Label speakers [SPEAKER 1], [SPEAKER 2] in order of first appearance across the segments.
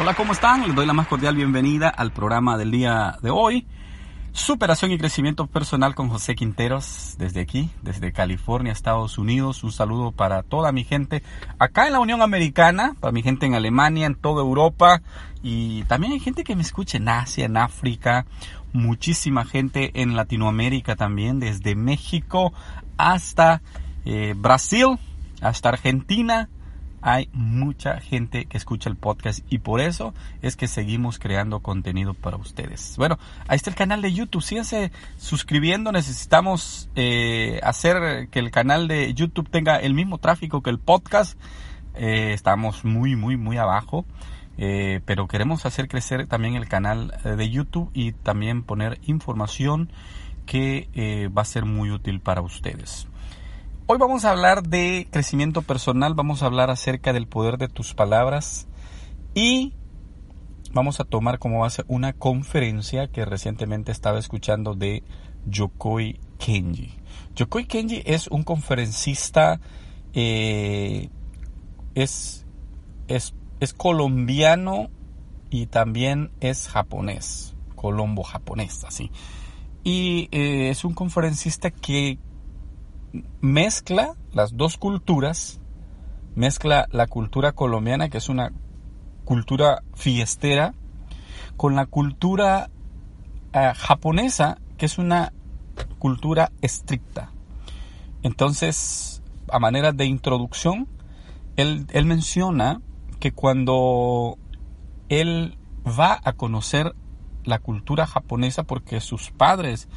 [SPEAKER 1] Hola, ¿cómo están? Les doy la más cordial bienvenida al programa del día de hoy. Superación y crecimiento personal con José Quinteros desde aquí, desde California, Estados Unidos. Un saludo para toda mi gente acá en la Unión Americana, para mi gente en Alemania, en toda Europa y también hay gente que me escucha en Asia, en África, muchísima gente en Latinoamérica también, desde México hasta eh, Brasil, hasta Argentina, hay mucha gente que escucha el podcast y por eso es que seguimos creando contenido para ustedes. Bueno, ahí está el canal de YouTube. Síganse suscribiendo. Necesitamos eh, hacer que el canal de YouTube tenga el mismo tráfico que el podcast. Eh, estamos muy, muy, muy abajo. Eh, pero queremos hacer crecer también el canal de YouTube y también poner información que va a ser muy útil para ustedes. Hoy vamos a hablar de crecimiento personal, vamos a hablar acerca del poder de tus palabras y vamos a tomar como base una conferencia que recientemente estaba escuchando de Yokoi Kenji. Yokoi Kenji es un conferencista, eh, es, es, es colombiano y también es japonés, colombo japonés, así. Y eh, es un conferencista que mezcla las dos culturas, mezcla la cultura colombiana, que es una cultura fiestera, con la cultura eh, japonesa, que es una cultura estricta. Entonces, a manera de introducción, él, él menciona que cuando él va a conocer la cultura japonesa porque sus padres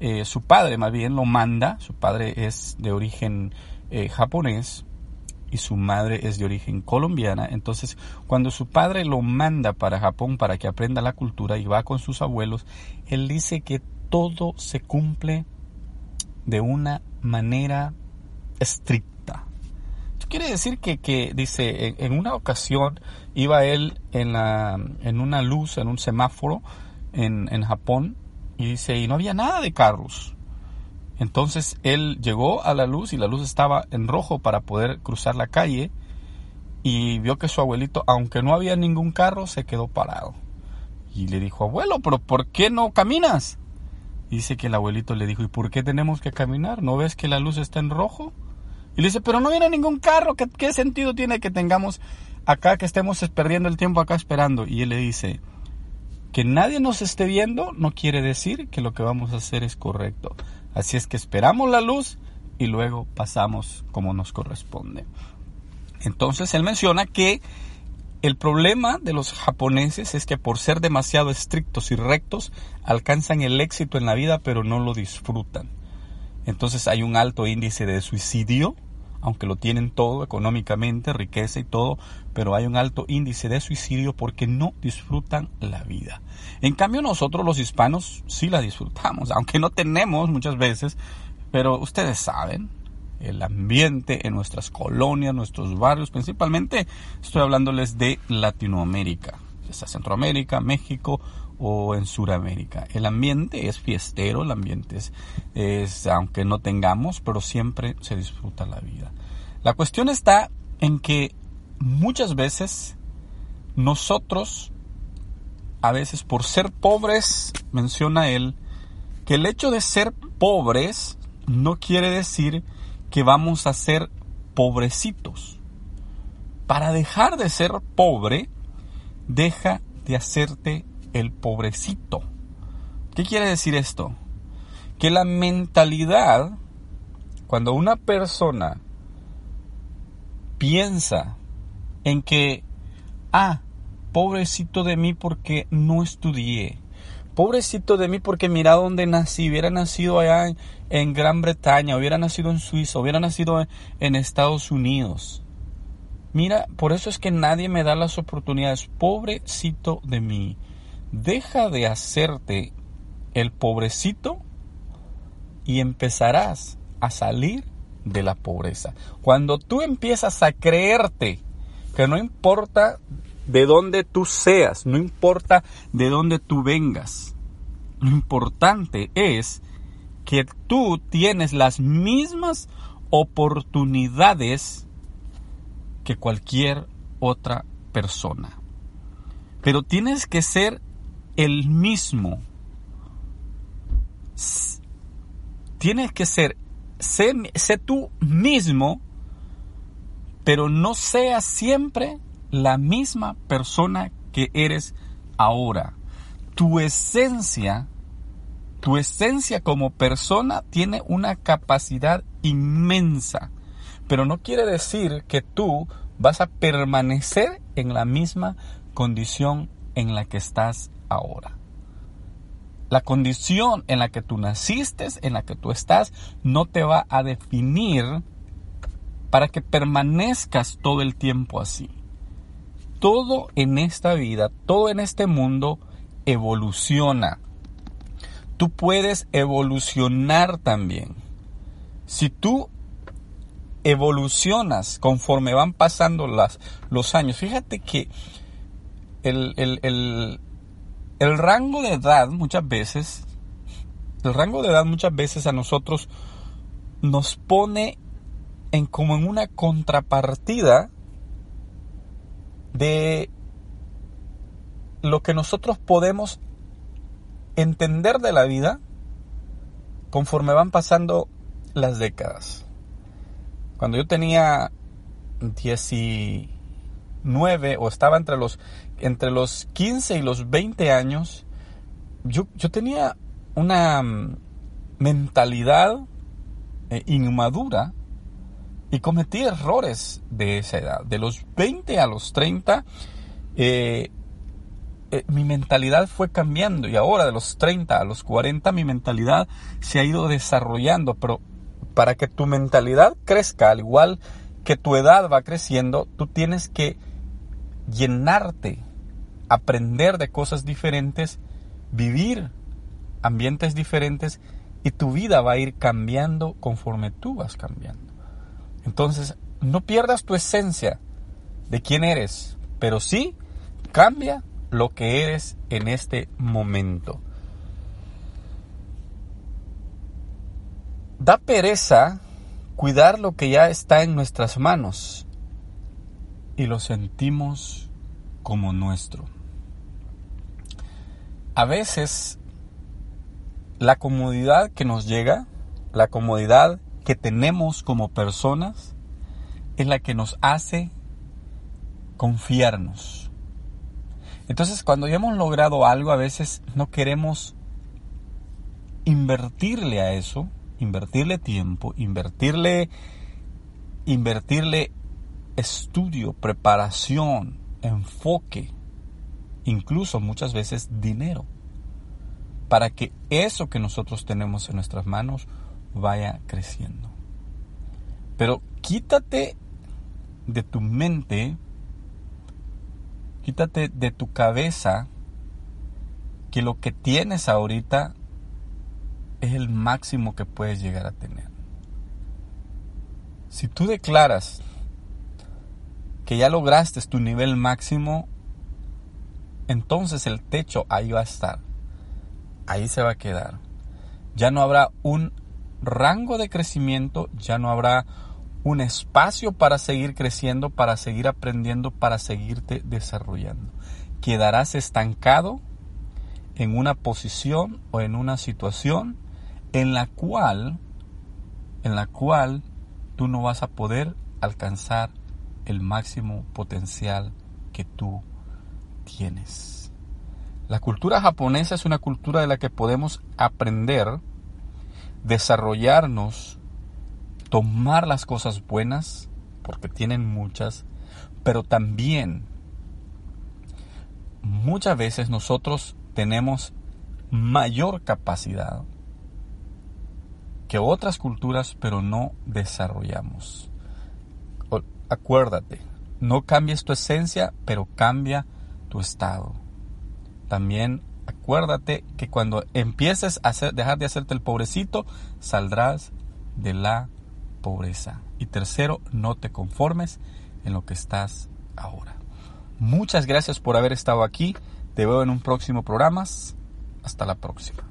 [SPEAKER 1] eh, su padre más bien lo manda, su padre es de origen eh, japonés y su madre es de origen colombiana, entonces cuando su padre lo manda para Japón para que aprenda la cultura y va con sus abuelos, él dice que todo se cumple de una manera estricta. Esto quiere decir que, que dice, en, una ocasión iba él en, la, en una luz, en un semáforo en, en Japón, y dice, y no había nada de carros. Entonces él llegó a la luz y la luz estaba en rojo para poder cruzar la calle y vio que su abuelito, aunque no había ningún carro, se quedó parado. Y le dijo, abuelo, pero ¿por qué no caminas? dice que el abuelito le dijo, ¿y por qué tenemos que caminar? ¿No ves que la luz está en rojo? Y le dice, pero no viene ningún carro, ¿qué, qué sentido tiene que tengamos acá, que estemos perdiendo el tiempo acá esperando? Y él le dice, que nadie nos esté viendo no quiere decir que lo que vamos a hacer es correcto. Así es que esperamos la luz y luego pasamos como nos corresponde. Entonces él menciona que el problema de los japoneses es que por ser demasiado estrictos y rectos alcanzan el éxito en la vida pero no lo disfrutan. Entonces hay un alto índice de suicidio, aunque lo tienen todo económicamente, riqueza y todo, pero hay un alto índice de suicidio porque no disfrutan la vida. En cambio nosotros los hispanos sí la disfrutamos, aunque no tenemos muchas veces, pero ustedes saben, el ambiente en nuestras colonias, nuestros barrios, principalmente estoy hablándoles de Latinoamérica, está Centroamérica, México o en Sudamérica. El ambiente es fiestero, el ambiente es, es, aunque no tengamos, pero siempre se disfruta la vida. La cuestión está en que muchas veces nosotros, a veces por ser pobres, menciona él, que el hecho de ser pobres no quiere decir que vamos a ser pobrecitos. Para dejar de ser pobre, deja de hacerte el pobrecito. ¿Qué quiere decir esto? Que la mentalidad, cuando una persona piensa en que, ah, pobrecito de mí porque no estudié, pobrecito de mí porque mira dónde nací, hubiera nacido allá en, Gran Bretaña, hubiera nacido en Suiza, hubiera nacido en Estados Unidos. Mira, por eso es que nadie me da las oportunidades. Pobrecito de mí. Deja de hacerte el pobrecito y empezarás a salir de la pobreza. Cuando tú empiezas a creerte que no importa de dónde tú seas, no importa de dónde tú vengas, lo importante es que tú tienes las mismas oportunidades que cualquier otra persona. Pero tienes que ser el mismo. Tienes que ser, sé, tú mismo, pero no seas siempre la misma persona que eres ahora. Tu esencia, tu esencia como persona tiene una capacidad inmensa, pero no quiere decir que tú vas a permanecer en la misma condición en la que estás ahora. La condición en la que tú naciste, en la que tú estás, no te va a definir para que permanezcas todo el tiempo así. Todo en esta vida, todo en este mundo evoluciona. Tú puedes evolucionar también. Si tú evolucionas conforme van pasando los años, fíjate que el, el rango de edad muchas veces, el rango de edad muchas veces a nosotros nos pone en como en una contrapartida de lo que nosotros podemos entender de la vida conforme van pasando las décadas. Cuando yo tenía 19 o estaba entre los entre los 15 y los 20 años, yo, tenía una mm, mentalidad eh, inmadura y cometí errores de esa edad. De los 20 a los 30, eh, eh, mi mentalidad fue cambiando y ahora de los 30 a los 40 mi mentalidad se ha ido desarrollando, pero para que tu mentalidad crezca al igual que tu edad va creciendo, tú tienes que llenarte aprender de cosas diferentes, vivir ambientes diferentes y tu vida va a ir cambiando conforme tú vas cambiando. Entonces, no pierdas tu esencia de quién eres, pero sí cambia lo que eres en este momento. Da pereza cuidar lo que ya está en nuestras manos y lo sentimos como nuestro a veces la comodidad que nos llega, la comodidad que tenemos como personas, es la que nos hace confiarnos. Entonces cuando ya hemos logrado algo, a veces no queremos invertirle a eso, invertirle tiempo, invertirle, invertirle estudio, preparación, enfoque incluso muchas veces dinero, para que eso que nosotros tenemos en nuestras manos vaya creciendo. Pero quítate de tu mente, quítate de tu cabeza que lo que tienes ahorita es el máximo que puedes llegar a tener. Si tú declaras que ya lograste tu nivel máximo, entonces el techo ahí va a estar. Ahí se va a quedar. Ya no habrá un rango de crecimiento, ya no habrá un espacio para seguir creciendo, para seguir aprendiendo, para seguirte desarrollando. Quedarás estancado en una posición o en una situación en la cual en la cual tú no vas a poder alcanzar el máximo potencial que tú tienes. La cultura japonesa es una cultura de la que podemos aprender, desarrollarnos, tomar las cosas buenas, porque tienen muchas, pero también muchas veces nosotros tenemos mayor capacidad que otras culturas, pero no desarrollamos. Acuérdate, no cambies tu esencia, pero cambia tu estado. También acuérdate que cuando empieces a dejar de hacerte el pobrecito, saldrás de la pobreza. Y tercero, no te conformes en lo que estás ahora. Muchas gracias por haber estado aquí. Te veo en un próximo programa. Hasta la próxima.